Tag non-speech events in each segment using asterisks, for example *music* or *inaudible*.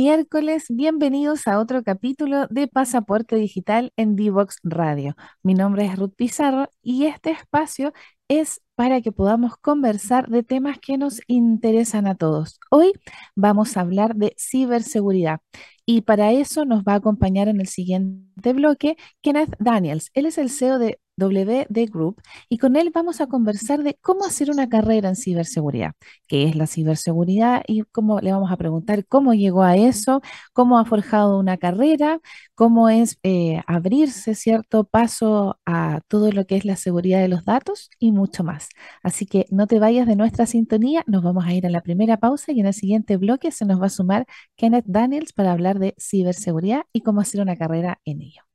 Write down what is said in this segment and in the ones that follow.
Miércoles, bienvenidos a otro capítulo de Pasaporte Digital en Divox Radio. Mi nombre es Ruth Pizarro y este espacio es para que podamos conversar de temas que nos interesan a todos. Hoy vamos a hablar de ciberseguridad y para eso nos va a acompañar en el siguiente bloque Kenneth Daniels. Él es el CEO de WD Group y con él vamos a conversar de cómo hacer una carrera en ciberseguridad, qué es la ciberseguridad y cómo le vamos a preguntar cómo llegó a eso, cómo ha forjado una carrera, cómo es eh, abrirse cierto paso a todo lo que es la seguridad de los datos y mucho más. Así que no te vayas de nuestra sintonía, nos vamos a ir a la primera pausa y en el siguiente bloque se nos va a sumar Kenneth Daniels para hablar de ciberseguridad y cómo hacer una carrera en ello.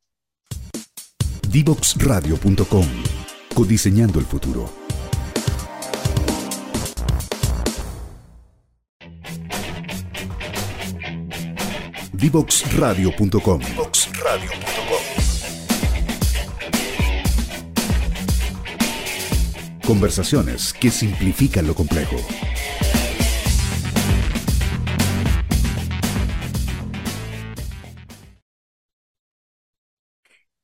Divoxradio.com. Codiseñando el futuro. Divoxradio.com. Conversaciones que simplifican lo complejo.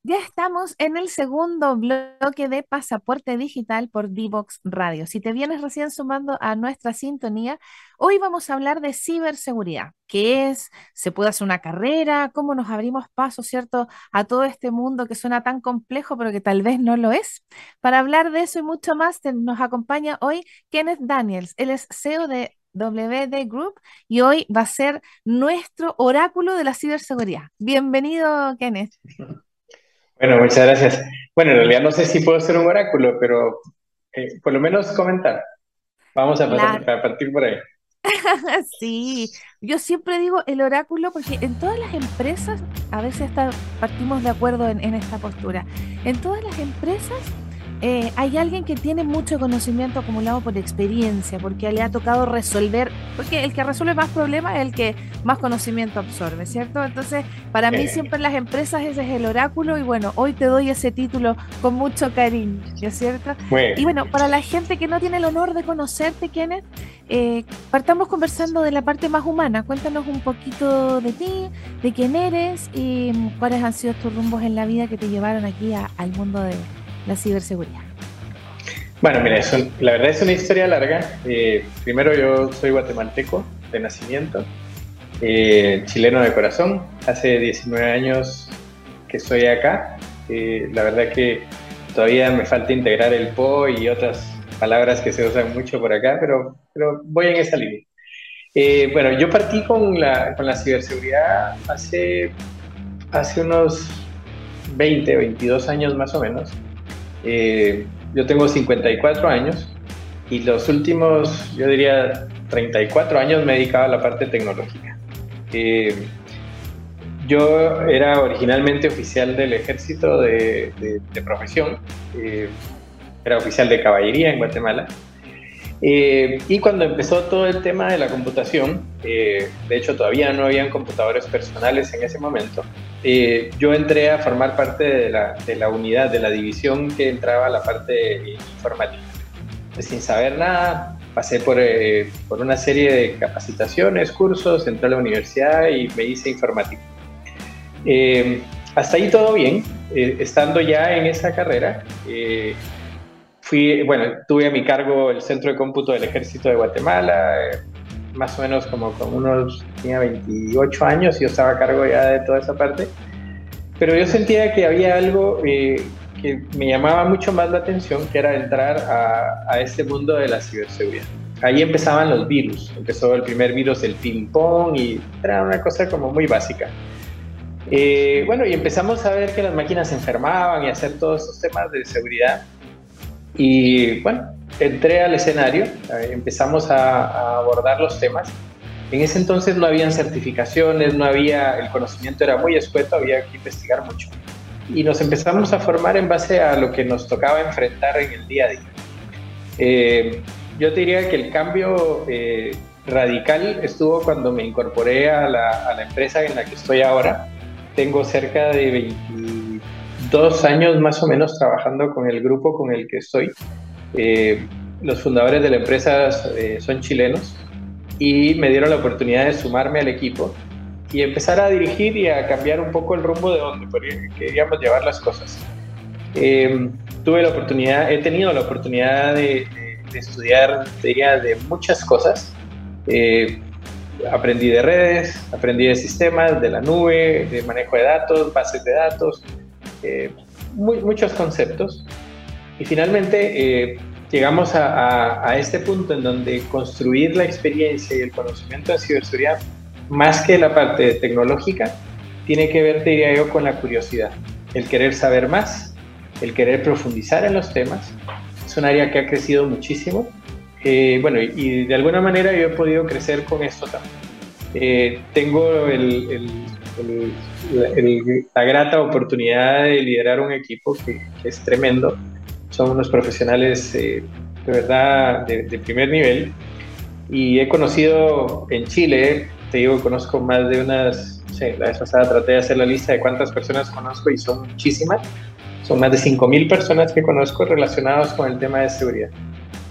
Ya estamos en el segundo bloque de Pasaporte Digital por Divox Radio. Si te vienes recién sumando a nuestra sintonía, hoy vamos a hablar de ciberseguridad. ¿Qué es? ¿Se puede hacer una carrera? ¿Cómo nos abrimos paso, cierto, a todo este mundo que suena tan complejo, pero que tal vez no lo es? Para hablar de eso y mucho más, nos acompaña hoy Kenneth Daniels. Él es CEO de WD Group y hoy va a ser nuestro oráculo de la ciberseguridad. Bienvenido, Kenneth. *laughs* Bueno, muchas gracias. Bueno, en realidad no sé si puedo ser un oráculo, pero eh, por lo menos comentar. Vamos a, partir por ahí. *laughs* sí, yo siempre digo el oráculo porque en todas las empresas, a veces partimos de acuerdo en esta postura, en todas las empresas eh, hay alguien que tiene mucho conocimiento acumulado por experiencia, porque le ha tocado resolver, porque el que resuelve más problemas es el que más conocimiento absorbe, ¿cierto? Entonces, para mí siempre en las empresas ese es el oráculo y bueno, hoy te doy ese título con mucho cariño, ¿cierto? y bueno, para la gente que no tiene el honor de conocerte, Kenneth, eh, partamos conversando de la parte más humana. Cuéntanos un poquito de ti, de quién eres y cuáles han sido tus rumbos en la vida que te llevaron aquí al mundo de la ciberseguridad? Bueno, mira, la verdad es una historia larga. Eh, primero yo soy guatemalteco de nacimiento, eh, chileno de corazón. Hace 19 años que estoy acá. Eh, la verdad que todavía me falta integrar el PO y otras palabras que se usan mucho por acá, pero, pero voy en esa línea. bueno, yo partí con la, con la ciberseguridad hace, hace unos 20, 22 años más o menos. Eh, yo tengo 54 años y los últimos, yo diría, 34 años me he dedicado a la parte tecnológica. Eh, yo era originalmente oficial del ejército de, profesión, eh, era oficial de caballería en Guatemala eh, y cuando empezó todo el tema de la computación, eh, de hecho todavía no habían computadores personales en ese momento, eh, yo entré a formar parte de la, de la, unidad, de la división que entraba a la parte informática. Pues, sin saber nada, pasé por, por, una serie de capacitaciones, cursos, entré a la universidad y me hice informático. hasta ahí todo bien, estando ya en esa carrera fui, bueno, tuve a mi cargo el centro de cómputo del ejército de Guatemala, eh, más o menos como con unos, tenía 28 años y yo estaba a cargo ya de toda esa parte, pero yo sentía que había algo eh, que me llamaba mucho más la atención, que era entrar a, a este mundo de la ciberseguridad. Ahí empezaban los virus, empezó el primer virus, el ping-pong, y era una cosa como muy básica. Eh, bueno, y empezamos a ver que las máquinas se enfermaban y hacer todos esos temas de seguridad. Y bueno, entré al escenario, eh, empezamos a, abordar los temas. En ese entonces no habían certificaciones, no había, el conocimiento era muy escueto, había que investigar mucho. Y nos empezamos a formar en base a lo que nos tocaba enfrentar en el día a día. Eh, yo te diría que el cambio eh, radical estuvo cuando me incorporé a la, a la, empresa en la que estoy ahora. Tengo cerca de 20 dos años más o menos trabajando con el grupo con el que estoy. Eh, los fundadores de la empresa eh, son chilenos y me dieron la oportunidad de sumarme al equipo y empezar a dirigir y a cambiar un poco el rumbo de donde queríamos llevar las cosas. Em, tuve la oportunidad, he tenido la oportunidad de, estudiar, diría, de muchas cosas. Eh, aprendí de redes, aprendí de sistemas, de la nube, de manejo de datos, bases de datos, eh, muchos conceptos. Y finalmente eh, llegamos a, este punto en donde construir la experiencia y el conocimiento de ciberseguridad, más que la parte tecnológica, tiene que ver, diría yo, con la curiosidad, el querer saber más, el querer profundizar en los temas. Es un área que ha crecido muchísimo. Eh, bueno, y, de alguna manera yo he podido crecer con esto también. Tengo la grata oportunidad de liderar un equipo que es tremendo son unos profesionales eh, de verdad de, primer nivel. Y he conocido en Chile, te digo, conozco más de unas, no sé, la vez pasada traté de hacer la lista de cuántas personas conozco y son muchísimas. Son más de 5.000 personas que conozco relacionadas con el tema de seguridad.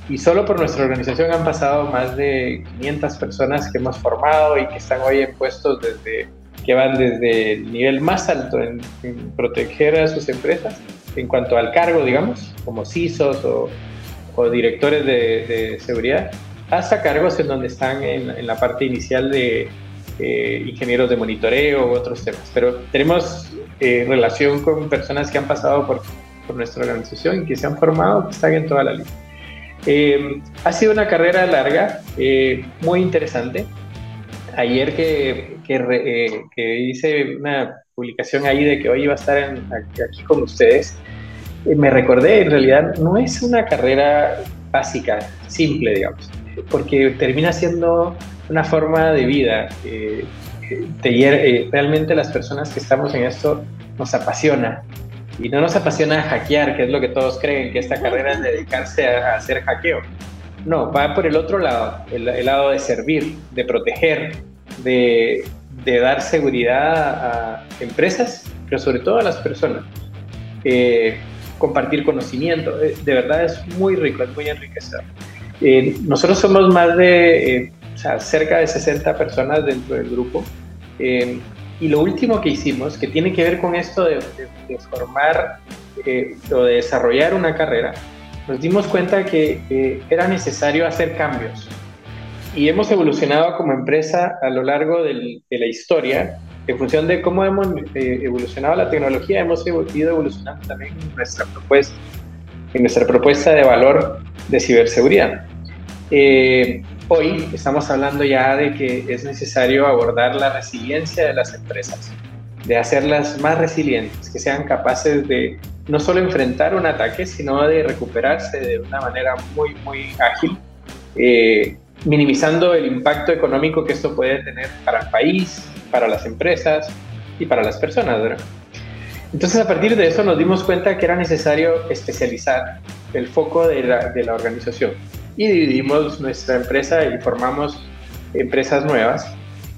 Y solo por nuestra organización han pasado más de 500 personas que hemos formado y que están hoy en puestos desde, que van desde el nivel más alto en, en proteger a sus empresas en cuanto al cargo, digamos, como CISOs o, directores de, seguridad, hasta cargos en donde están en, la parte inicial de eh, ingenieros de monitoreo u otros temas. Pero tenemos eh, relación con personas que han pasado por, por, nuestra organización y que se han formado, que están en toda la lista. Eh, ha sido una carrera larga, muy interesante. Ayer que, que, que hice una publicación ahí de que hoy iba a estar aquí con ustedes, eh, me recordé, en realidad no es una carrera básica, simple, digamos, porque termina siendo una forma de vida. Eh, eh, realmente las personas que estamos en esto nos apasiona. Y no nos apasiona hackear, que es lo que todos creen, que esta carrera es dedicarse a, hacer hackeo. No, va por el otro lado, el lado de servir, de proteger, de, de dar seguridad a empresas, pero sobre todo a las personas. Eh, compartir conocimiento, eh, de verdad es muy rico, es muy enriquecedor. Eh, nosotros somos más de, o sea, cerca de 60 personas dentro del grupo. y lo último que hicimos, que tiene que ver con esto de, de formar o de desarrollar una carrera, nos dimos cuenta que era necesario hacer cambios y hemos evolucionado como empresa a lo largo de la historia. En función de cómo hemos eh, evolucionado la tecnología, hemos ido evolucionando también nuestra propuesta, en nuestra propuesta de valor de ciberseguridad. Eh, hoy estamos hablando ya de que es necesario abordar la resiliencia de las empresas, de hacerlas más resilientes, que sean capaces de no solo enfrentar un ataque, sino de recuperarse de una manera muy, muy ágil. Eh, minimizando el impacto económico que esto puede tener para el país, para las empresas y para las personas. Entonces a partir de eso nos dimos cuenta que era necesario especializar el foco de la, de la organización. Y dividimos nuestra empresa y formamos empresas nuevas.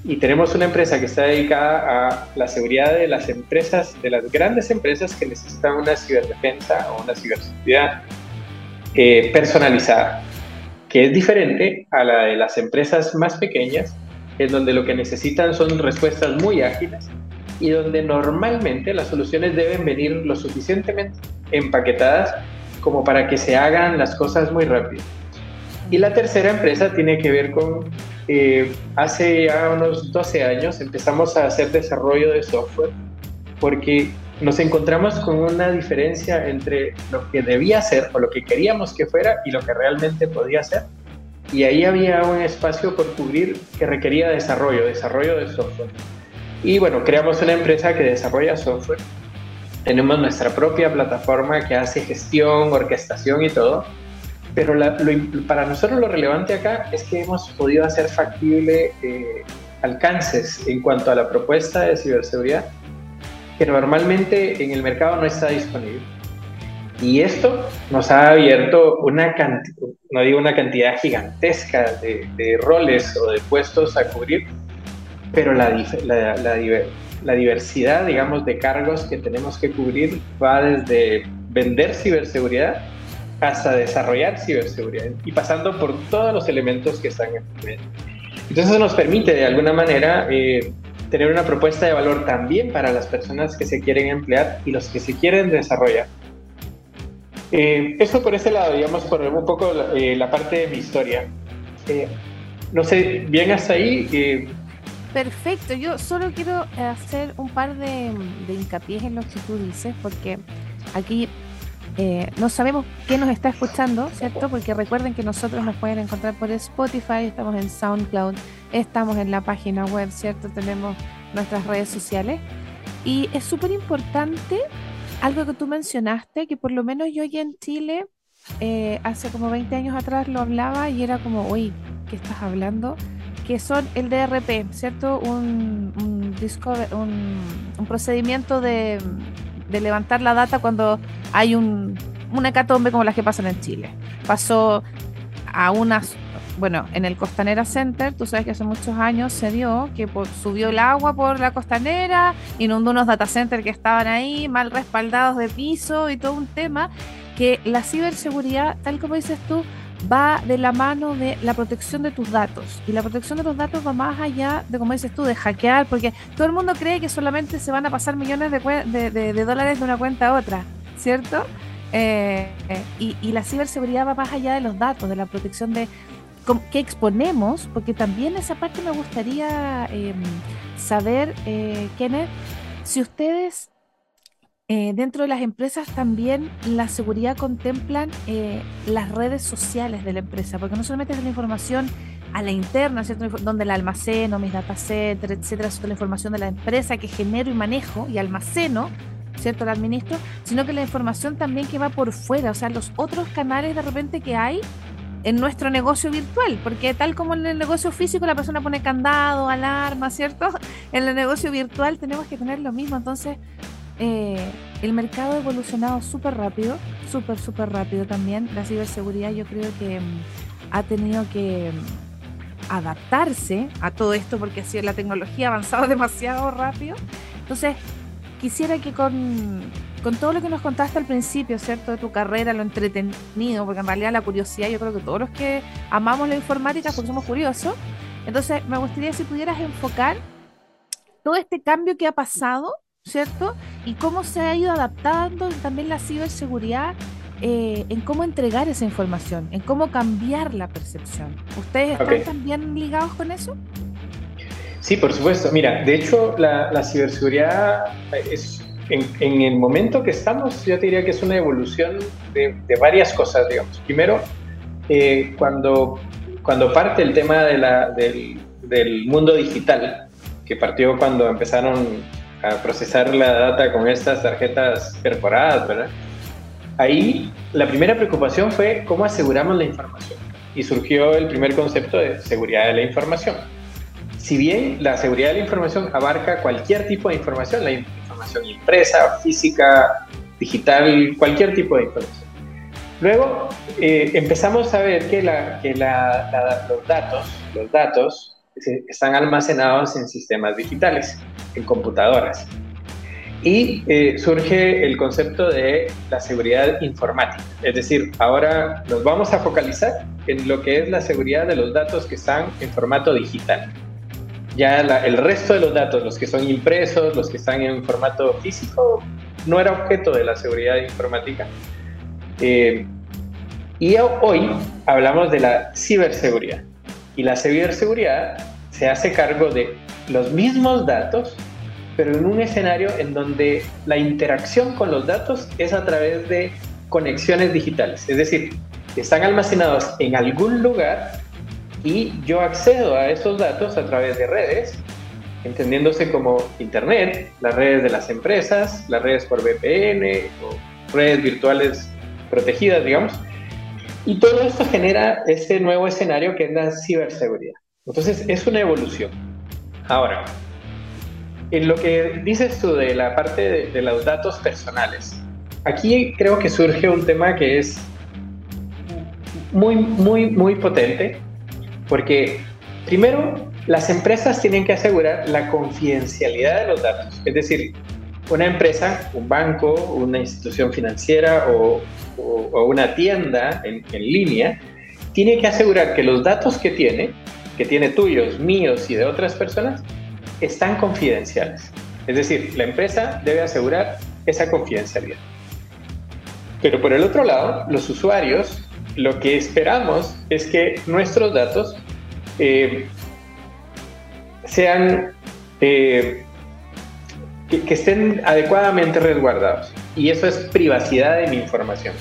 Y tenemos una empresa que está dedicada a la seguridad de las empresas, de las grandes empresas que necesitan una ciberdefensa o una ciberseguridad eh, personalizada que es diferente a la de las empresas más pequeñas, en donde lo que necesitan son respuestas muy ágiles y donde normalmente las soluciones deben venir lo suficientemente empaquetadas como para que se hagan las cosas muy rápido. Y la tercera empresa tiene que ver con, eh, hace ya unos 12 años empezamos a hacer desarrollo de software porque nos encontramos con una diferencia entre lo que debía ser o lo que queríamos que fuera y lo que realmente podía ser. Y ahí había un espacio por cubrir que requería desarrollo, desarrollo de software. Y bueno, creamos una empresa que desarrolla software. Tenemos nuestra propia plataforma que hace gestión, orquestación y todo. Pero para nosotros lo relevante acá es que hemos podido hacer factible eh, alcances en cuanto a la propuesta de ciberseguridad que normalmente en el mercado no está disponible. Y esto nos ha abierto una cantidad, no digo una cantidad gigantesca de, roles o de puestos a cubrir, pero la, la, diversidad, digamos, de cargos que tenemos que cubrir va desde vender ciberseguridad hasta desarrollar ciberseguridad y pasando por todos los elementos que están en el Entonces nos permite de alguna manera eh, tener una propuesta de valor también para las personas que se quieren emplear y los que se quieren desarrollar. Eh, eso por ese lado, digamos, por un poco la, eh, parte de mi historia. Eh, no sé, bien hasta ahí. Perfecto, yo solo quiero hacer un par de, de hincapiés en lo que tú dices, porque aquí no sabemos quién nos está escuchando, ¿cierto? Porque recuerden que nosotros nos pueden encontrar por Spotify, estamos en SoundCloud, estamos en la página web, ¿cierto? Tenemos nuestras redes sociales. Y es súper importante algo que tú mencionaste, que por lo menos yo aquí en Chile, eh, hace como 20 años atrás lo hablaba y era como, uy, ¿qué estás hablando? Que son el DRP, ¿cierto? Un, un, un, procedimiento de, de, levantar la data cuando hay un, una hecatombe como las que pasan en Chile. Pasó a unas bueno, en el Costanera Center, tú sabes que hace muchos años se dio que subió el agua por la costanera, inundó unos data centers que estaban ahí, mal respaldados de piso y todo un tema, que la ciberseguridad, tal como dices tú, va de la mano de la protección de tus datos. Y la protección de los datos va más allá de, como dices tú, de hackear, porque todo el mundo cree que solamente se van a pasar millones de, de, dólares de una cuenta a otra, ¿cierto? Eh, eh, y, y, la ciberseguridad va más allá de los datos, de la protección de, que exponemos, porque también esa parte me gustaría em, saber, eh, Kenneth, si ustedes eh, dentro de las empresas también la seguridad contemplan eh, las redes sociales de la empresa, porque no solamente es la información a la interna, ¿cierto? donde la almaceno, mis datasets, etcétera, es la información de la empresa que genero y manejo y almaceno, ¿cierto? La administro, sino que la información también que va por fuera, o sea, los otros canales de repente que hay en nuestro negocio virtual, porque tal como en el negocio físico la persona pone candado, alarma, ¿cierto? *laughs* En el negocio virtual tenemos que tener lo mismo, entonces eh, el mercado ha evolucionado súper rápido, súper, súper rápido también. La ciberseguridad yo creo que mm, ha tenido que mm, adaptarse a todo esto porque así la tecnología ha avanzado *laughs* demasiado rápido. Entonces, quisiera que con con todo lo que nos contaste al principio, ¿cierto? De tu carrera, lo entretenido, porque en realidad la curiosidad, yo creo que todos los que amamos la informática porque somos curiosos. Entonces, me gustaría si pudieras enfocar todo este cambio que ha pasado, ¿cierto? Y cómo se ha ido adaptando también la ciberseguridad eh, en cómo entregar esa información, en cómo cambiar la percepción. ¿Ustedes están también ligados con eso? Sí, por supuesto. Mira, de hecho, la, la ciberseguridad es en, el momento que estamos, yo te diría que es una evolución de, varias cosas, digamos. Primero, eh, cuando, cuando parte el tema de la, del, del, mundo digital, que partió cuando empezaron a procesar la data con estas tarjetas perforadas, ¿verdad? Ahí la primera preocupación fue cómo aseguramos la información. Y surgió el primer concepto de seguridad de la información. Si bien la seguridad de la información abarca cualquier tipo de información, la impresa, física, digital, cualquier tipo de información. Luego eh, empezamos a ver que, la, que la, los datos, los datos están almacenados en sistemas digitales, en computadoras. Y eh, surge el concepto de la seguridad informática. Es decir, ahora nos vamos a focalizar en lo que es la seguridad de los datos que están en formato digital. Ya el resto de los datos, los que son impresos, los que están en formato físico, no era objeto de la seguridad informática. Eh, y hoy hablamos de la ciberseguridad. Y la ciberseguridad se hace cargo de los mismos datos, pero en un escenario en donde la interacción con los datos es a través de conexiones digitales. Es decir, están almacenados en algún lugar y yo accedo a esos datos a través de redes, entendiéndose como Internet, las redes de las empresas, las redes por VPN o redes virtuales protegidas, digamos. Y todo esto genera ese nuevo escenario que es la ciberseguridad. Entonces, es una evolución. Ahora, en lo que dices tú de la parte de, de los datos personales, aquí creo que surge un tema que es muy, muy, muy potente porque primero, las empresas tienen que asegurar la confidencialidad de los datos. Es decir, una empresa, un banco, una institución financiera o, una tienda en, línea tiene que asegurar que los datos que tiene que tiene tuyos, míos y de otras personas están confidenciales. Es decir, la empresa debe asegurar esa confidencialidad. Pero por el otro lado, los usuarios, lo que esperamos es que nuestros datos eh, sean, eh, que, estén adecuadamente resguardados. Y eso es privacidad de mi información.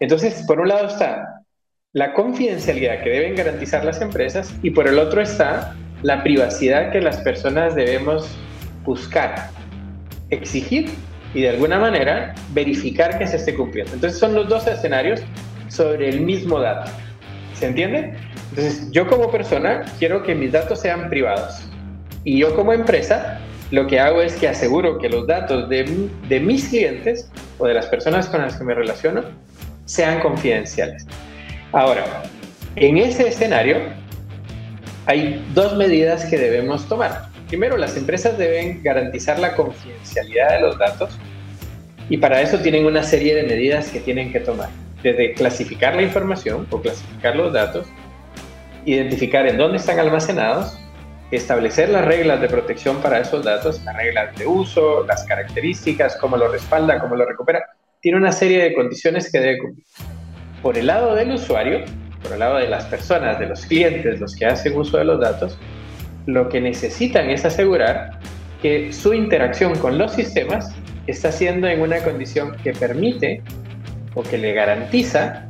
Entonces, por un lado está la confidencialidad que deben garantizar las empresas y por el otro está la privacidad que las personas debemos buscar, exigir y de alguna manera verificar que se esté cumpliendo. Entonces son los dos escenarios sobre el mismo dato. ¿Se entiende? Entonces yo como persona quiero que mis datos sean privados y yo como empresa lo que hago es que aseguro que los datos de, de mis clientes o de las personas con las que me relaciono sean confidenciales. Ahora, en ese escenario hay dos medidas que debemos tomar. Primero, las empresas deben garantizar la confidencialidad de los datos y para eso tienen una serie de medidas que tienen que tomar. Desde clasificar la información o clasificar los datos, identificar en dónde están almacenados, establecer las reglas de protección para esos datos, las reglas de uso, las características, cómo lo respalda, cómo lo recupera. Tiene una serie de condiciones que debe cumplir. Por el lado del usuario, por el lado de las personas, de los clientes, los que hacen uso de los datos, lo que necesitan es asegurar que su interacción con los sistemas está siendo en una condición que permite o que le garantiza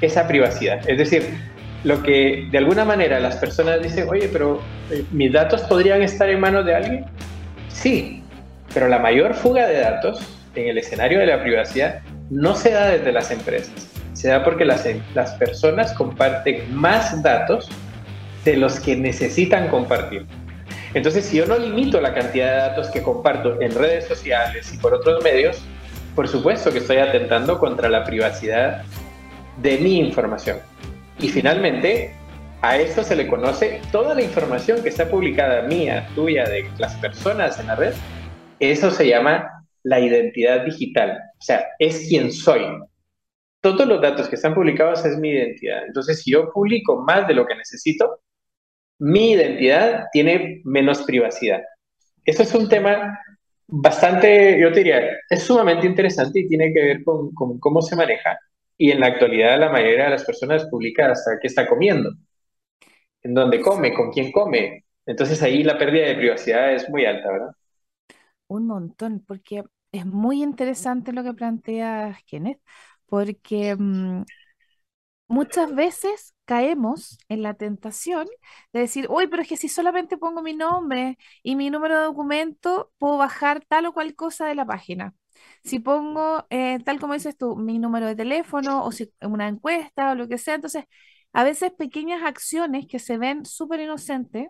esa privacidad. Es decir, lo que de alguna manera las personas dicen, oye, pero eh, mis datos podrían estar en manos de alguien. Sí, pero la mayor fuga de datos en el escenario de la privacidad no se da desde las empresas, se da porque las, las personas comparten más datos de los que necesitan compartir. Entonces, si yo no limito la cantidad de datos que comparto en redes sociales y por otros medios, por supuesto que estoy atentando contra la privacidad de mi información. Y finalmente, a eso se le conoce toda la información que está publicada mía, tuya, de las personas en la red. Eso se llama la identidad digital. O sea, es quien soy. Todos los datos que están publicados es mi identidad. Entonces, si yo publico más de lo que necesito, mi identidad tiene menos privacidad. Eso es un tema bastante, yo te diría, es sumamente interesante y tiene que ver con, cómo se maneja. Y en la actualidad la mayoría de las personas publica hasta qué está comiendo, en dónde come, con quién come. Entonces ahí la pérdida de privacidad es muy alta, ¿verdad? Un montón, porque es muy interesante lo que planteas, Kenneth, porque mm, muchas veces caemos en la tentación de decir, uy, pero es que si solamente pongo mi nombre y mi número de documento, puedo bajar tal o cual cosa de la página. Si pongo, eh, tal como dices tú, mi número de teléfono o si una encuesta o lo que sea, entonces a veces pequeñas acciones que se ven súper inocentes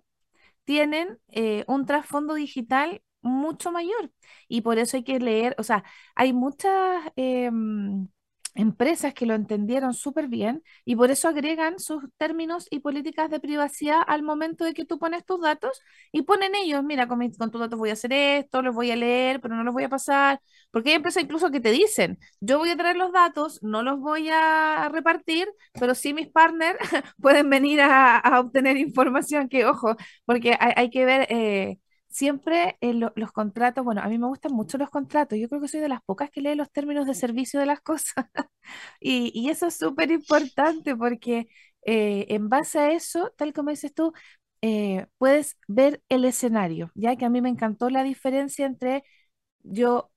tienen eh, un trasfondo digital mucho mayor y por eso hay que leer, o sea, hay muchas... Em, empresas que lo entendieron súper bien y por eso agregan sus términos y políticas de privacidad al momento de que tú pones tus datos y ponen ellos, mira, con, con tus datos voy a hacer esto, los voy a leer, pero no los voy a pasar, porque hay empresas incluso que te dicen, yo voy a traer los datos, no los voy a repartir, pero sí mis partners *laughs* pueden venir a, obtener información que, ojo, porque hay, que ver... Eh, siempre los contratos, bueno, a mí me gustan mucho los contratos, yo creo que soy de las pocas que lee los términos de servicio de las cosas *laughs* y, eso es súper importante porque eh, en base a eso, tal como dices tú, eh, puedes ver el escenario, ya que a mí me encantó la diferencia entre yo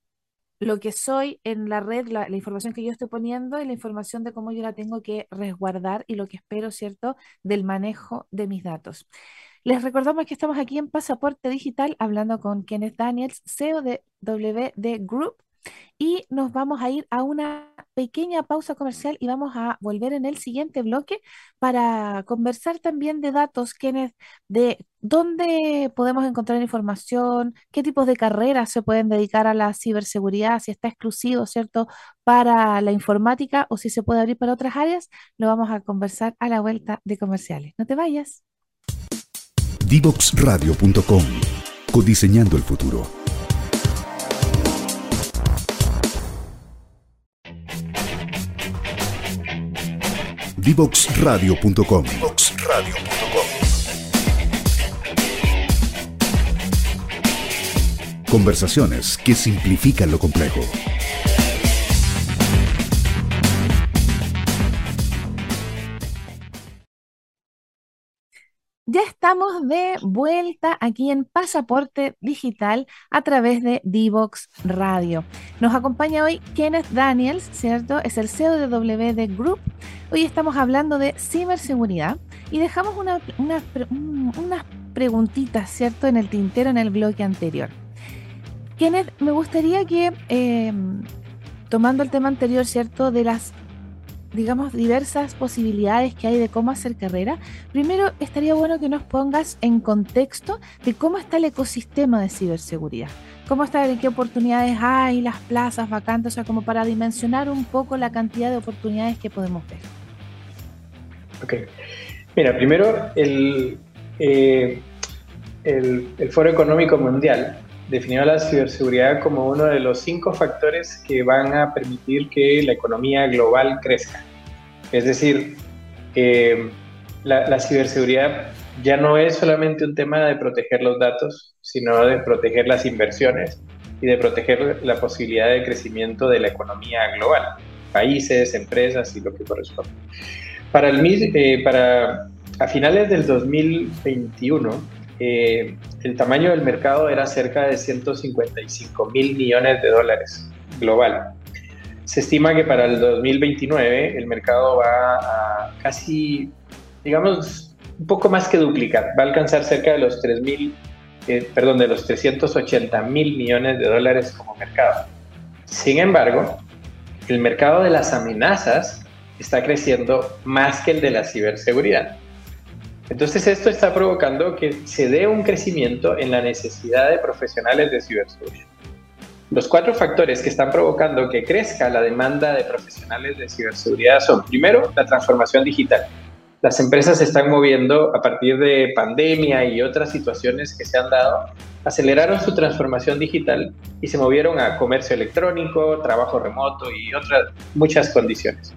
lo que soy en la red, la, la, información que yo estoy poniendo y la información de cómo yo la tengo que resguardar y lo que espero, ¿cierto?, del manejo de mis datos. Les recordamos que estamos aquí en Pasaporte Digital hablando con Kenneth Daniels, CEO de WD Group. Y nos vamos a ir a una pequeña pausa comercial y vamos a volver en el siguiente bloque para conversar también de datos, Kenneth, de dónde podemos encontrar información, qué tipos de carreras se pueden dedicar a la ciberseguridad, si está exclusivo, ¿cierto?, para la informática o si se puede abrir para otras áreas. Lo vamos a conversar a la vuelta de comerciales. No te vayas. Divoxradio.com. Codiseñando el futuro. Divoxradio.com. Conversaciones que simplifican lo complejo. Ya estamos de vuelta aquí en Pasaporte Digital a través de Divox Radio. Nos acompaña hoy Kenneth Daniels, ¿cierto? Es el CEO de WD Group. Hoy estamos hablando de ciberseguridad y dejamos unas preguntitas, ¿cierto? En el tintero en el bloque anterior. Kenneth, me gustaría que, em, tomando el tema anterior, ¿cierto? De las digamos, diversas posibilidades que hay de cómo hacer carrera, primero estaría bueno que nos pongas en contexto de cómo está el ecosistema de ciberseguridad. ¿Cómo está, qué oportunidades hay, las plazas vacantes, o sea, como para dimensionar un poco la cantidad de oportunidades que podemos ver? Ok. Mira, primero, el, eh, el Foro Económico Mundial definió la ciberseguridad como uno de los cinco factores que van a permitir que la economía global crezca. Es decir, la, ciberseguridad ya no es solamente un tema de proteger los datos, sino de proteger las inversiones y de proteger la posibilidad de crecimiento de la economía global, países, empresas y lo que corresponde. Para, el, eh, para a finales del 2021, eh, el tamaño del mercado era cerca de 155 mil millones de dólares global. Se estima que para el 2029 el mercado va a casi, digamos, un poco más que duplicar, va a alcanzar cerca de los 3 mil, eh, perdón, de los 380 mil millones de dólares como mercado. Sin embargo, el mercado de las amenazas está creciendo más que el de la ciberseguridad. Entonces esto está provocando que se dé un crecimiento en la necesidad de profesionales de ciberseguridad. Los cuatro factores que están provocando que crezca la demanda de profesionales de ciberseguridad son, primero, la transformación digital. Las empresas se están moviendo a partir de pandemia y otras situaciones que se han dado, aceleraron su transformación digital y se movieron a comercio electrónico, trabajo remoto y otras muchas condiciones.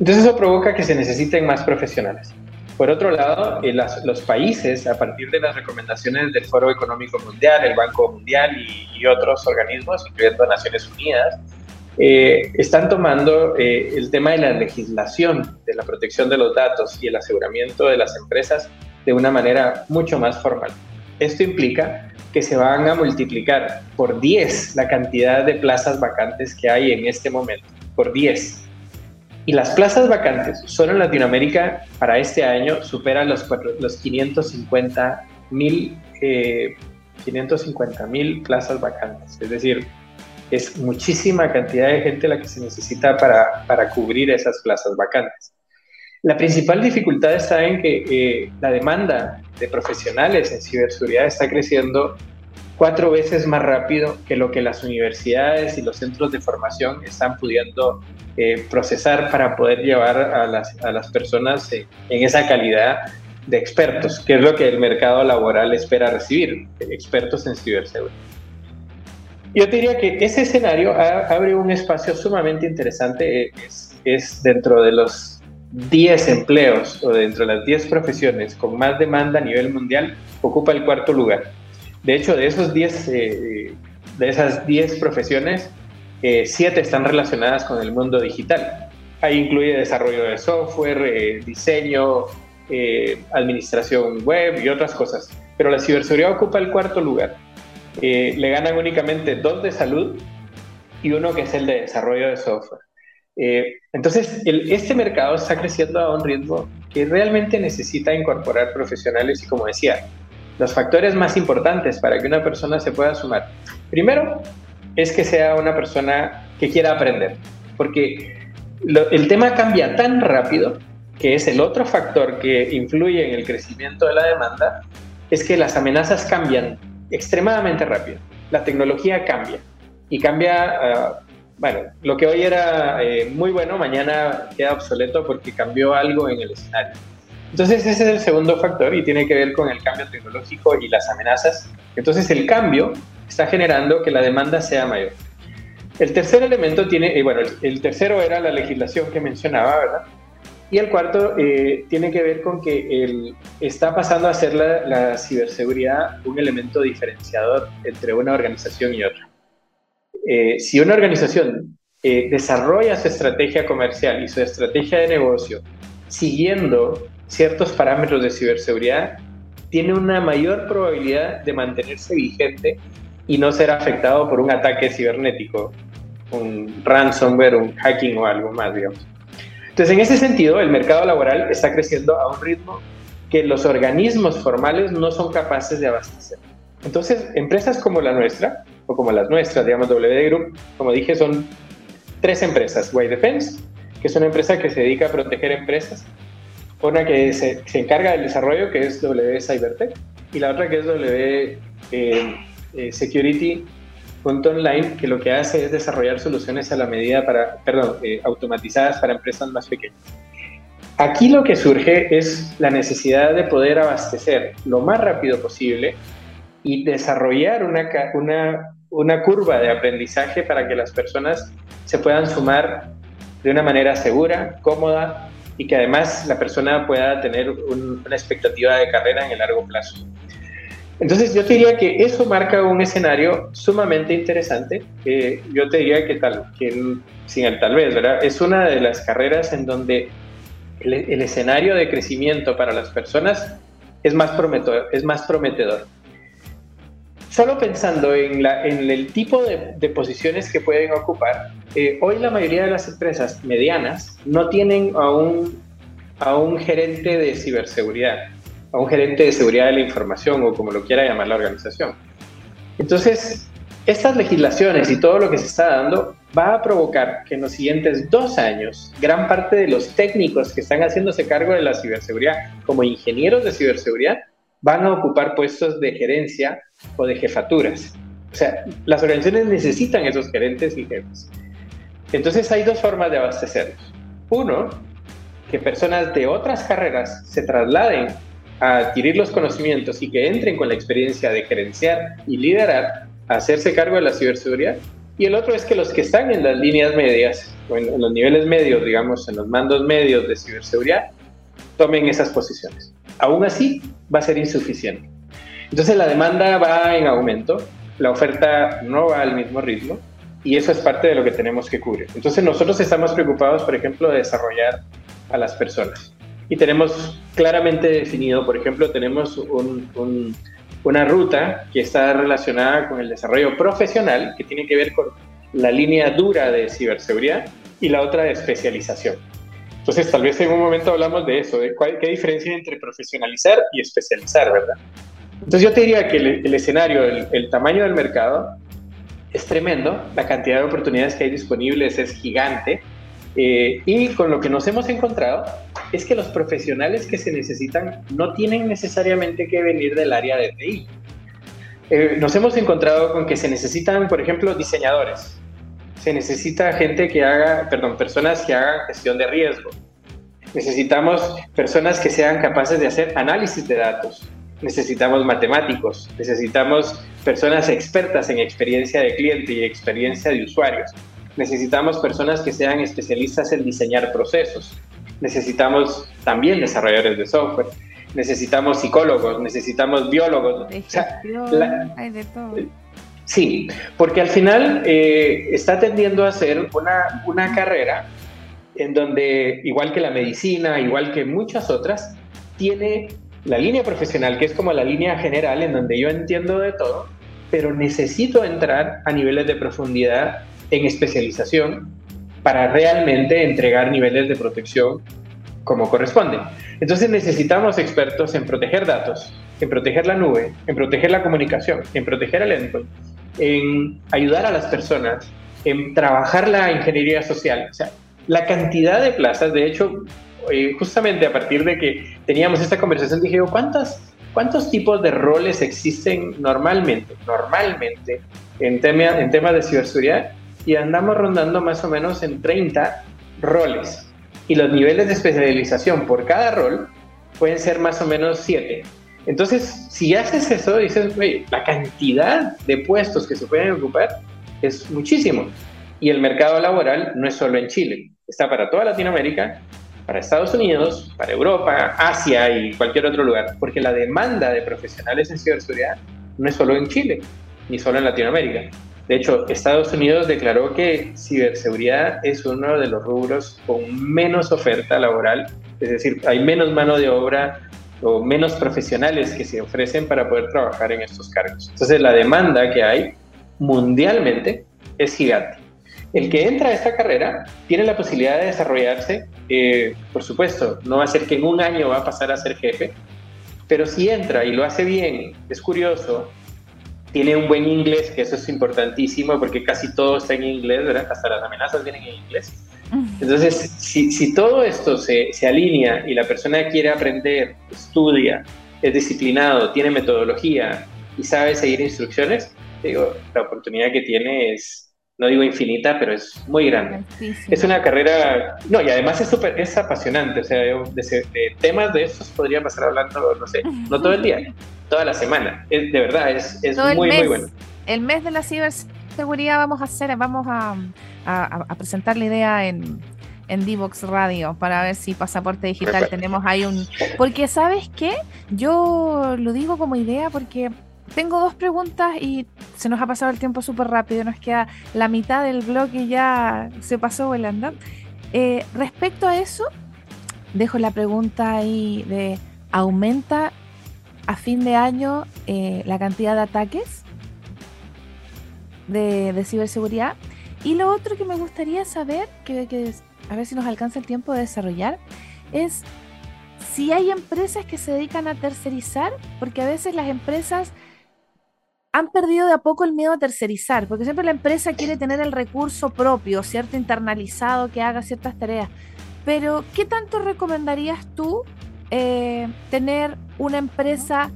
Entonces eso provoca que se necesiten más profesionales. Por otro lado, eh, los países, a partir de las recomendaciones del Foro Económico Mundial, el Banco Mundial y, otros organismos, incluyendo Naciones Unidas, eh, están tomando eh, el tema de la legislación de la protección de los datos y el aseguramiento de las empresas de una manera mucho más formal. Esto implica que se van a multiplicar por 10 la cantidad de plazas vacantes que hay en este momento, por 10. Y las plazas vacantes solo en Latinoamérica para este año superan los, los 550 mil eh, plazas vacantes. Es decir, es muchísima cantidad de gente la que se necesita para, para cubrir esas plazas vacantes. La principal dificultad está en que eh, la demanda de profesionales en ciberseguridad está creciendo cuatro veces más rápido que lo que las universidades y los centros de formación están pudiendo eh, procesar para poder llevar a las, a las personas en esa calidad de expertos, que es lo que el mercado laboral espera recibir, expertos en ciberseguridad. Yo diría que ese escenario abre un espacio sumamente interesante, es, es dentro de los 10 empleos o dentro de las 10 profesiones con más demanda a nivel mundial, ocupa el cuarto lugar. De hecho, de, esos 10, eh, de esas 10 profesiones, eh, siete están relacionadas con el mundo digital. Ahí incluye desarrollo de software, eh, diseño, eh, administración web y otras cosas. Pero la ciberseguridad ocupa el cuarto lugar. le ganan únicamente dos de salud y uno que es el de desarrollo de software. entonces, este mercado está creciendo a un ritmo que realmente necesita incorporar profesionales y, como decía, los factores más importantes para que una persona se pueda sumar. Primero, es que sea una persona que quiera aprender, porque el tema cambia tan rápido que es el otro factor que influye en el crecimiento de la demanda, es que las amenazas cambian extremadamente rápido. La tecnología cambia y cambia, ah, bueno, lo que hoy era eh, muy bueno, mañana queda obsoleto porque cambió algo en el escenario. Entonces ese es el segundo factor y tiene que ver con el cambio tecnológico y las amenazas. Entonces el cambio está generando que la demanda sea mayor. El tercer elemento tiene, eh, bueno, el, tercero era la legislación que mencionaba, ¿verdad? Y el cuarto eh, tiene que ver con que el, está pasando a ser la, ciberseguridad un elemento diferenciador entre una organización y otra. Eh, si una organización eh, desarrolla su estrategia comercial y su estrategia de negocio siguiendo ciertos parámetros de ciberseguridad, tiene una mayor probabilidad de mantenerse vigente y no ser afectado por un ataque cibernético, un ransomware, un hacking o algo más, digamos. Entonces, en ese sentido, el mercado laboral está creciendo a un ritmo que los organismos formales no son capaces de abastecer. Entonces, empresas como la nuestra, o como las nuestras, digamos WD Group, como dije, son tres empresas. White Defense, que es una empresa que se dedica a proteger empresas, una que se, se encarga del desarrollo, que es W Cybertech, y la otra que es W eh, eh, Security online que lo que hace es desarrollar soluciones a la medida para, perdón, eh, automatizadas para empresas más pequeñas. Aquí lo que surge es la necesidad de poder abastecer lo más rápido posible y desarrollar una, una, una curva de aprendizaje para que las personas se puedan sumar de una manera segura, cómoda y que además la persona pueda tener una expectativa de carrera en el largo plazo. Entonces yo te diría que eso marca un escenario sumamente interesante. yo te diría que tal, que sin el tal vez, ¿verdad? Es una de las carreras en donde el, escenario de crecimiento para las personas es más prometedor. Es más prometedor. Solo pensando en, la, en el tipo de, de, posiciones que pueden ocupar, eh, hoy la mayoría de las empresas medianas no tienen a un, a un gerente de ciberseguridad a un gerente de seguridad de la información o como lo quiera llamar la organización. Entonces, estas legislaciones y todo lo que se está dando va a provocar que en los siguientes dos años gran parte de los técnicos que están haciéndose cargo de la ciberseguridad como ingenieros de ciberseguridad van a ocupar puestos de gerencia o de jefaturas. O sea, las organizaciones necesitan esos gerentes y jefes. Entonces hay dos formas de abastecerlos. Uno, que personas de otras carreras se trasladen a adquirir los conocimientos y que entren con la experiencia de gerenciar y liderar, a hacerse cargo de la ciberseguridad. Y el otro es que los que están en las líneas medias, o en, los niveles medios, digamos, en los mandos medios de ciberseguridad, tomen esas posiciones. Aún así, va a ser insuficiente. Entonces la demanda va en aumento, la oferta no va al mismo ritmo y eso es parte de lo que tenemos que cubrir. Entonces nosotros estamos preocupados, por ejemplo, de desarrollar a las personas y tenemos claramente definido, por ejemplo, tenemos una ruta que está relacionada con el desarrollo profesional, que tiene que ver con la línea dura de ciberseguridad y la otra de especialización. Entonces, tal vez en un momento hablamos de eso, de cuál, qué diferencia entre profesionalizar y especializar, ¿verdad? Entonces, yo te diría que el, escenario, el, el tamaño del mercado es tremendo, la cantidad de oportunidades que hay disponibles es gigante eh, y con lo que nos hemos encontrado es que los profesionales que se necesitan no tienen necesariamente que venir del área de TI. Eh, nos hemos encontrado con que se necesitan, por ejemplo, diseñadores. Se necesita gente que haga, perdón, personas que hagan gestión de riesgo. Necesitamos personas que sean capaces de hacer análisis de datos. Necesitamos matemáticos. Necesitamos personas expertas en experiencia de cliente y experiencia de usuarios necesitamos personas que sean especialistas en diseñar procesos, necesitamos también desarrolladores de software, necesitamos psicólogos, necesitamos biólogos. hay de todo. Sí, porque al final eh, está tendiendo a ser una, una carrera en donde, igual que la medicina, igual que muchas otras, tiene la línea profesional, que es como la línea general en donde yo entiendo de todo, pero necesito entrar a niveles de profundidad en especialización para realmente entregar niveles de protección como corresponde. Entonces necesitamos expertos en proteger datos, en proteger la nube, en proteger la comunicación, en proteger el endpoint, en ayudar a las personas, en trabajar la ingeniería social. O sea, la cantidad de plazas, de hecho, eh, justamente a partir de que teníamos esta conversación, dije, ¿cuántas, ¿cuántos tipos de roles existen normalmente, normalmente en, tema, en temas de ciberseguridad? Y andamos rondando más o menos en 30 roles. Y los niveles de especialización por cada rol pueden ser más o menos 7. Entonces, si haces eso, dices, oye, la cantidad de puestos que se pueden ocupar es muchísimo. Y el mercado laboral no es solo en Chile, está para toda Latinoamérica para Estados Unidos, para Europa, Asia y cualquier otro lugar, porque la demanda de profesionales en ciberseguridad no es solo en Chile, ni solo en Latinoamérica. De hecho, Estados Unidos declaró que ciberseguridad es uno de los rubros con menos oferta laboral, es decir, hay menos mano de obra o menos profesionales que se ofrecen para poder trabajar en estos cargos. Entonces, la demanda que hay mundialmente es gigante. El que entra a esta carrera tiene la posibilidad de desarrollarse, eh, por supuesto, no va a ser que en un año va a pasar a ser jefe, pero si entra y lo hace bien, es curioso, tiene un buen inglés, que eso es importantísimo porque casi todo está en inglés, ¿verdad? Hasta las amenazas vienen en inglés. Entonces, si, si todo esto se, se, alinea y la persona quiere aprender, estudia, es disciplinado, tiene metodología y sabe seguir instrucciones, digo, la oportunidad que tiene es, no digo infinita, pero es muy grande. Es una carrera, no, y además es súper, es apasionante, o sea, de, temas de estos podría pasar hablando, no sé, no todo el día, toda la semana, es, de verdad, es, es muy, muy bueno. El mes de la ciberseguridad vamos a hacer, vamos a, a, presentar la idea en, en Divox Radio para ver si pasaporte digital tenemos ahí un... Porque sabes qué, yo lo digo como idea porque tengo dos preguntas y se nos ha pasado el tiempo súper rápido, nos queda la mitad del bloque ya se pasó volando. Eh, respecto a eso, dejo la pregunta ahí de, ¿aumenta a fin de año eh, la cantidad de ataques de, ciberseguridad? Y lo otro que me gustaría saber, que, que a ver si nos alcanza el tiempo de desarrollar, es si hay empresas que se dedican a tercerizar, porque a veces las empresas han perdido de a poco el miedo a tercerizar, porque siempre la empresa quiere tener el recurso propio, cierto, internalizado, que haga ciertas tareas. Pero, ¿qué tanto recomendarías tú eh, tener una empresa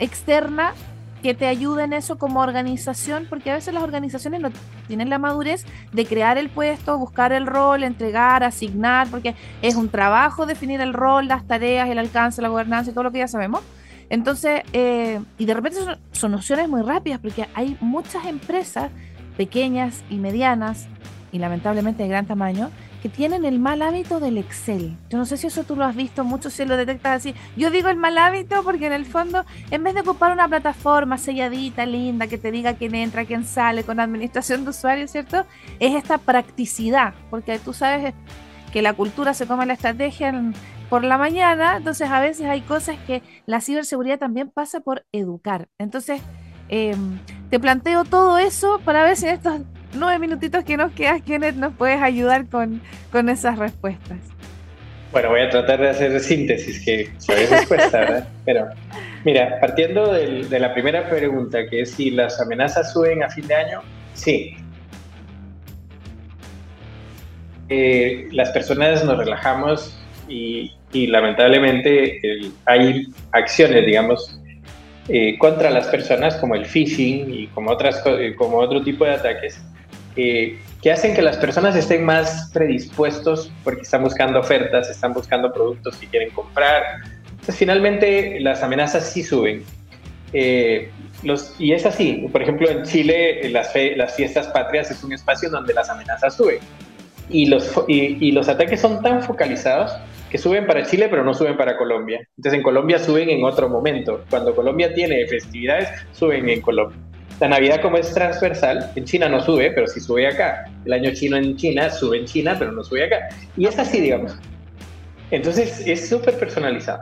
externa que te ayude en eso como organización? Porque a veces las organizaciones no tienen la madurez de crear el puesto, buscar el rol, entregar, asignar, porque es un trabajo definir el rol, las tareas, el alcance, la gobernanza y todo lo que ya sabemos entonces, eh, y de repente son soluciones muy rápidas porque hay muchas empresas pequeñas y medianas y lamentablemente de gran tamaño que tienen el mal hábito del Excel. Yo no sé si eso tú lo has visto mucho, si lo detectas así. Yo digo el mal hábito porque en el fondo, en vez de ocupar una plataforma selladita, linda, que te diga quién entra, quién sale, con administración de usuarios, ¿cierto? Es esta practicidad, porque tú sabes que la cultura se toma la estrategia en, por la mañana, entonces a veces hay cosas que la ciberseguridad también pasa por educar. Entonces, em, te planteo todo eso para ver si en estos nueve minutitos que nos quedas, Kenneth, nos puedes ayudar con, con esas respuestas. Bueno, voy a tratar de hacer síntesis, que a veces cuesta, ¿verdad? *laughs* Pero, mira, partiendo de la primera pregunta, que es si las amenazas suben a fin de año, sí. Eh, las personas nos relajamos y, lamentablemente hay acciones, digamos, eh, contra las personas como el phishing y como, otras, eh, como otro tipo de ataques eh, que hacen que las personas estén más predispuestos porque están buscando ofertas, están buscando productos que quieren comprar. Entonces, finalmente, las amenazas sí suben. los, y es así, por ejemplo, en Chile las, las fiestas patrias es un espacio donde las amenazas suben y los, y, los ataques son tan focalizados que suben para Chile pero no suben para Colombia. Entonces en Colombia suben en otro momento. Cuando Colombia tiene festividades, suben en Colombia. La Navidad como es transversal, en China no sube, pero sí sube acá. El año chino en China sube en China, pero no sube acá. Y es así, digamos. Entonces es súper personalizado.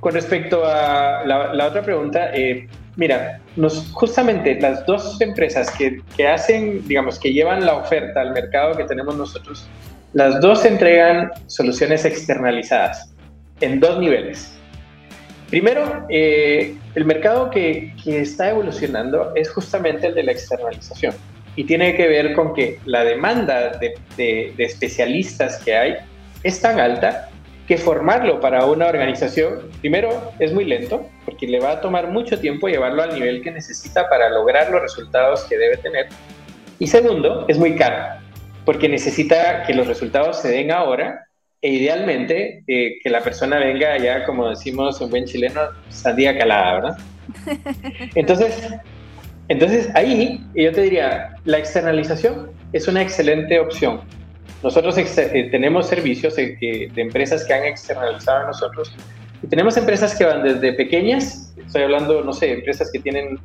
Con respecto a la, otra pregunta, eh, Mira, nos, justamente las dos empresas que, que, hacen, digamos, que llevan la oferta al mercado que tenemos nosotros, las dos entregan soluciones externalizadas en dos niveles. Primero, eh, el mercado que, está evolucionando es justamente el de la externalización y tiene que ver con que la demanda de, de, de especialistas que hay es tan alta que formarlo para una organización, primero, es muy lento, porque le va a tomar mucho tiempo llevarlo al nivel que necesita para lograr los resultados que debe tener. Y segundo, es muy caro, porque necesita que los resultados se den ahora e idealmente eh, que la persona venga ya, como decimos en buen chileno, sandía calada, ¿verdad? *laughs* Entonces, entonces ahí yo te diría, la externalización es una excelente opción nosotros eh, tenemos servicios de empresas que han externalizado a nosotros y tenemos empresas que van desde pequeñas, estoy hablando, no sé, empresas que tienen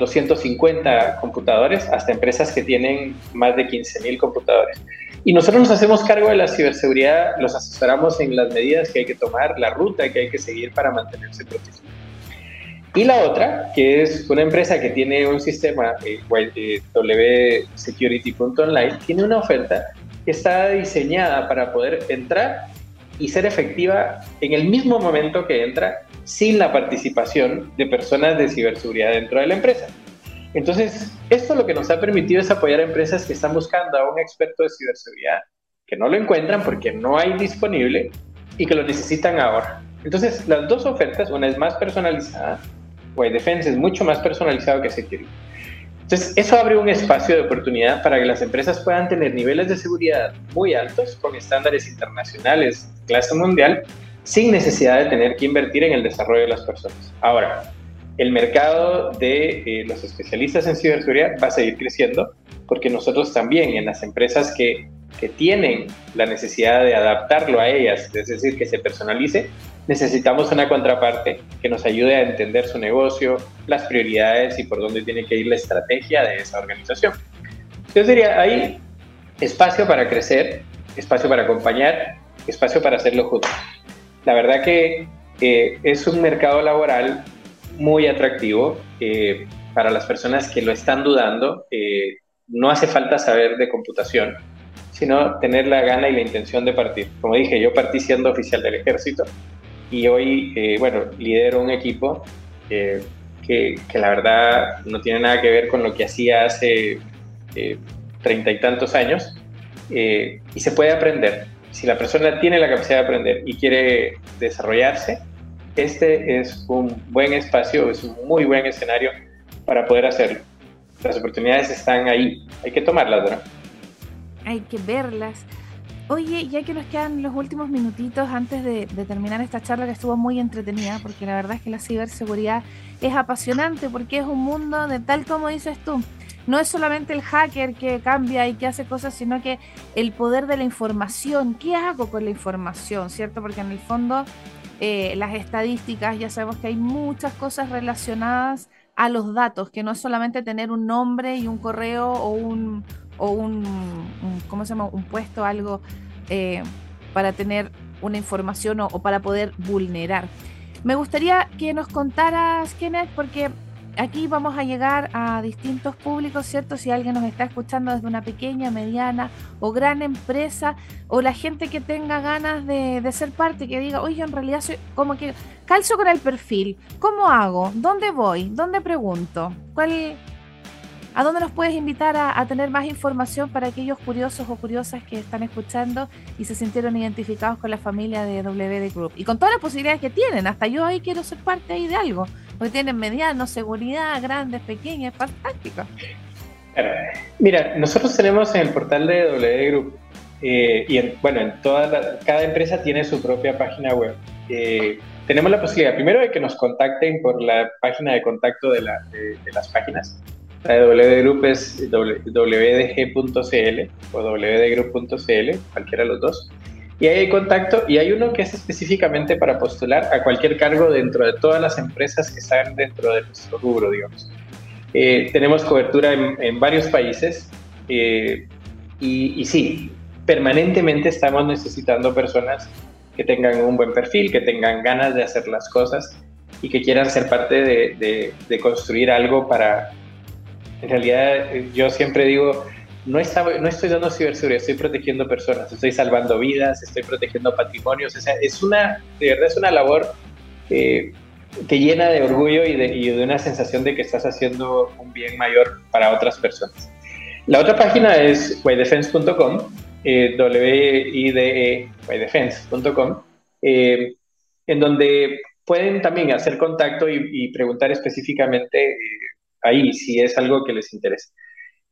250 computadores hasta empresas que tienen más de 15.000 computadores. Y nosotros nos hacemos cargo de la ciberseguridad, los asesoramos en las medidas que hay que tomar, la ruta que hay que seguir para mantenerse protegidos. Y la otra, que es una empresa que tiene un sistema eh, eh wsecurity.online, tiene una oferta que está diseñada para poder entrar y ser efectiva en el mismo momento que entra sin la participación de personas de ciberseguridad dentro de la empresa. Entonces, esto lo que nos ha permitido es apoyar a empresas que están buscando a un experto de ciberseguridad, que no lo encuentran porque no hay disponible y que lo necesitan ahora. Entonces, las dos ofertas, una es más personalizada, Defense es mucho más personalizado que Security. Entonces, eso abre un espacio de oportunidad para que las empresas puedan tener niveles de seguridad muy altos con estándares internacionales, clase mundial, sin necesidad de tener que invertir en el desarrollo de las personas. Ahora, el mercado de eh, los especialistas en ciberseguridad va a seguir creciendo porque nosotros también en las empresas que, que tienen la necesidad de adaptarlo a ellas, es decir, que se personalice, necesitamos una contraparte que nos ayude a entender su negocio, las prioridades y por dónde tiene que ir la estrategia de esa organización. Yo diría, hay espacio para crecer, espacio para acompañar, espacio para hacerlo juntos. La verdad que es un mercado laboral muy atractivo eh, para las personas que lo están dudando. Eh, no hace falta saber de computación, sino tener la gana y la intención de partir. Como dije, yo partí siendo oficial del ejército y hoy, eh, bueno, lidero un equipo que, que, la verdad no tiene nada que ver con lo que hacía hace eh, treinta y tantos años eh, y se puede aprender. Si la persona tiene la capacidad de aprender y quiere desarrollarse, este es un buen espacio, es un muy buen escenario para poder hacerlo. Las oportunidades están ahí, hay que tomarlas, ¿verdad? Hay que verlas. Oye, ya que nos quedan los últimos minutitos antes de, terminar esta charla que estuvo muy entretenida, porque la verdad es que la ciberseguridad es apasionante, porque es un mundo de tal como dices tú. No es solamente el hacker que cambia y que hace cosas, sino que el poder de la información. ¿Qué hago con la información? ¿Cierto? Porque en el fondo eh, las estadísticas, ya sabemos que hay muchas cosas relacionadas a los datos, que no es solamente tener un nombre y un correo o un, o un, ¿cómo se llama? Un puesto, algo eh, para tener una información o, para poder vulnerar. Me gustaría que nos contaras, Kenneth, porque aquí vamos a llegar a distintos públicos, ¿cierto? Si alguien nos está escuchando desde una pequeña, mediana o gran empresa, o la gente que tenga ganas de, de ser parte, que diga, oye, en realidad soy como que calzo con el perfil, ¿cómo hago? ¿Dónde voy? ¿Dónde pregunto? ¿Cuál, ¿A dónde nos puedes invitar a, tener más información para aquellos curiosos o curiosas que están escuchando y se sintieron identificados con la familia de WD Group? Y con todas las posibilidades que tienen, hasta yo ahí quiero ser parte ahí de algo, porque tienen medianos, seguridad, grandes, pequeñas, fantásticos. Mira, nosotros tenemos en el portal de WD Group eh, y en, bueno, en toda cada empresa tiene su propia página web. Eh, tenemos la posibilidad primero de que nos contacten por la página de contacto de, de las páginas la de WD Group es wdg.cl o wdgroup.cl, cualquiera de los dos. Y ahí hay contacto y hay uno que es específicamente para postular a cualquier cargo dentro de todas las empresas que están dentro de nuestro rubro, digamos. Eh, tenemos cobertura en, varios países eh, y, y, sí, permanentemente estamos necesitando personas que tengan un buen perfil, que tengan ganas de hacer las cosas y que quieran ser parte de, de construir algo para, en realidad, eh, yo siempre digo, no, estoy dando ciberseguridad, estoy protegiendo personas, estoy salvando vidas, estoy protegiendo patrimonios. O sea, es una, de verdad es una labor eh, que llena de orgullo y de, una sensación de que estás haciendo un bien mayor para otras personas. La otra página es wydefense.com, eh, w e, en donde pueden también hacer contacto y, preguntar específicamente ahí si es algo que les interesa.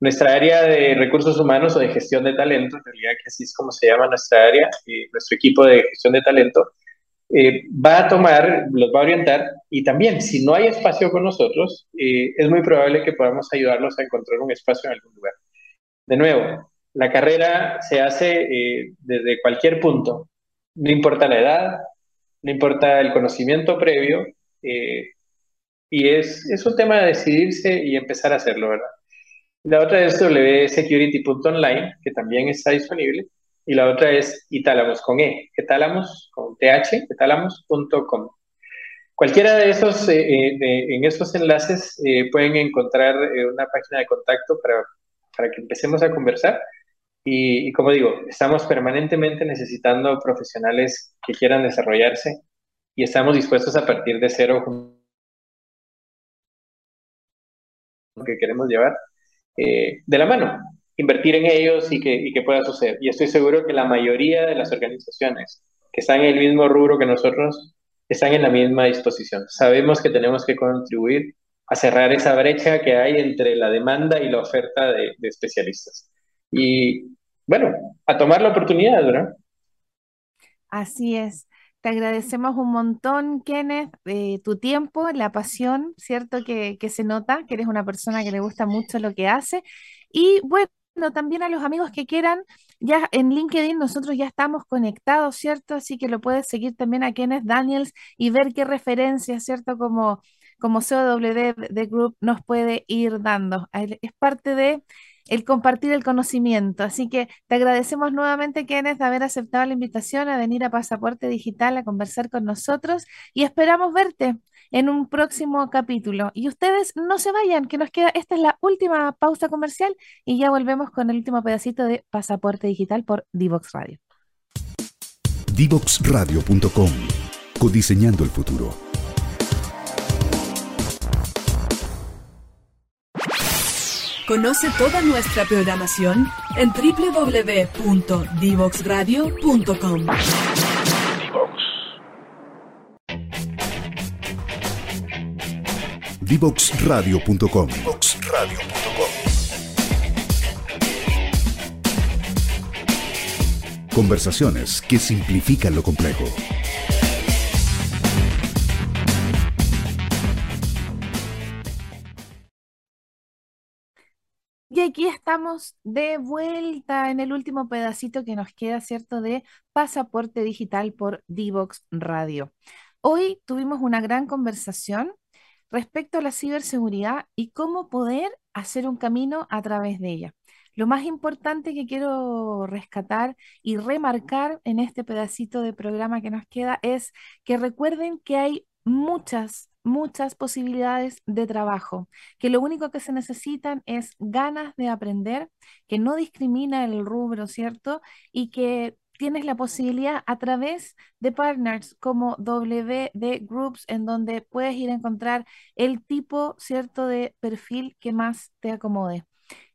Nuestra área de recursos humanos o de gestión de talento, en realidad que así es como se llama nuestra área, eh, nuestro equipo de gestión de talento, eh, va a tomar, los va a orientar y también si no hay espacio con nosotros, eh, es muy probable que podamos ayudarlos a encontrar un espacio en algún lugar. De nuevo, la carrera se hace eh, desde cualquier punto, no importa la edad, no importa el conocimiento previo, y es, es un tema de decidirse y empezar a hacerlo, ¿verdad? La otra es wsecurity.online, que también está disponible, y la otra es Itálamos con E, Itálamos con TH, itálamos.com. Cualquiera de esos, eh, eh, en esos enlaces eh, pueden encontrar una página de contacto para, para que empecemos a conversar. Y, como digo, estamos permanentemente necesitando profesionales que quieran desarrollarse y estamos dispuestos a partir de cero que queremos llevar de la mano, invertir en ellos y que, y que pueda suceder. Y estoy seguro que la mayoría de las organizaciones que están en el mismo rubro que nosotros están en la misma disposición. Sabemos que tenemos que contribuir a cerrar esa brecha que hay entre la demanda y la oferta de, especialistas. Y bueno, a tomar la oportunidad, ¿verdad? Así es. Te agradecemos un montón, Kenneth, eh, tu tiempo, la pasión, ¿cierto? Que, que, se nota, que eres una persona que le gusta mucho lo que hace. Y bueno, también a los amigos que quieran, ya en LinkedIn nosotros ya estamos conectados, ¿cierto? Así que lo puedes seguir también a Kenneth Daniels y ver qué referencias, ¿cierto? Como, como COW de Group nos puede ir dando. Es parte de el compartir el conocimiento. Así que te agradecemos nuevamente, Kenneth, de haber aceptado la invitación a venir a Pasaporte Digital a conversar con nosotros y esperamos verte en un próximo capítulo. Y ustedes no se vayan, que nos queda, esta es la última pausa comercial y ya volvemos con el último pedacito de Pasaporte Digital por Divox Radio. Divoxradio.com, codiseñando el futuro. Conoce toda nuestra programación en www.divoxradio.com. Divoxradio.com. Conversaciones que simplifican lo complejo. Y aquí estamos de vuelta en el último pedacito que nos queda, ¿cierto?, de pasaporte digital por Divox Radio. Hoy tuvimos una gran conversación respecto a la ciberseguridad y cómo poder hacer un camino a través de ella. Lo más importante que quiero rescatar y remarcar en este pedacito de programa que nos queda es que recuerden que hay muchas, muchas posibilidades de trabajo, que lo único que se necesitan es ganas de aprender, que no discrimina el rubro, ¿cierto? Y que tienes la posibilidad a través de partners como WD Groups, en donde puedes ir a encontrar el tipo, ¿cierto?, de perfil que más te acomode.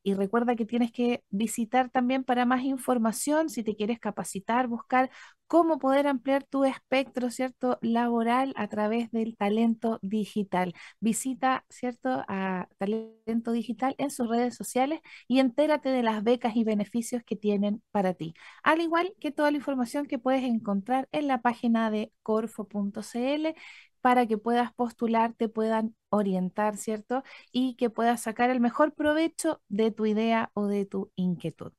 Y recuerda que tienes que visitar también para más información, si te quieres capacitar, buscar cómo poder ampliar tu espectro, ¿cierto?, laboral a través del talento digital. Visita, ¿cierto?, a Talento Digital en sus redes sociales y entérate de las becas y beneficios que tienen para ti. Al igual que toda la información que puedes encontrar en la página de corfo.cl para que puedas postular, te puedan orientar, ¿cierto? Y que puedas sacar el mejor provecho de tu idea o de tu inquietud.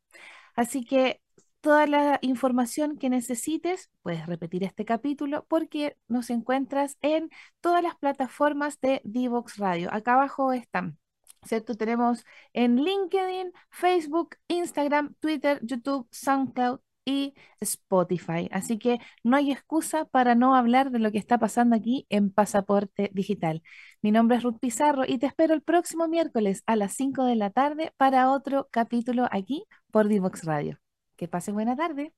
Así que toda la información que necesites, puedes repetir este capítulo porque nos encuentras en todas las plataformas de Divox Radio. Acá abajo están. ¿Cierto? Tenemos en LinkedIn, Facebook, Instagram, Twitter, YouTube, SoundCloud, y Spotify. Así que no hay excusa para no hablar de lo que está pasando aquí en Pasaporte Digital. Mi nombre es Ruth Pizarro y te espero el próximo miércoles a las 5 de la tarde para otro capítulo aquí por Divox Radio. Que pase buena tarde.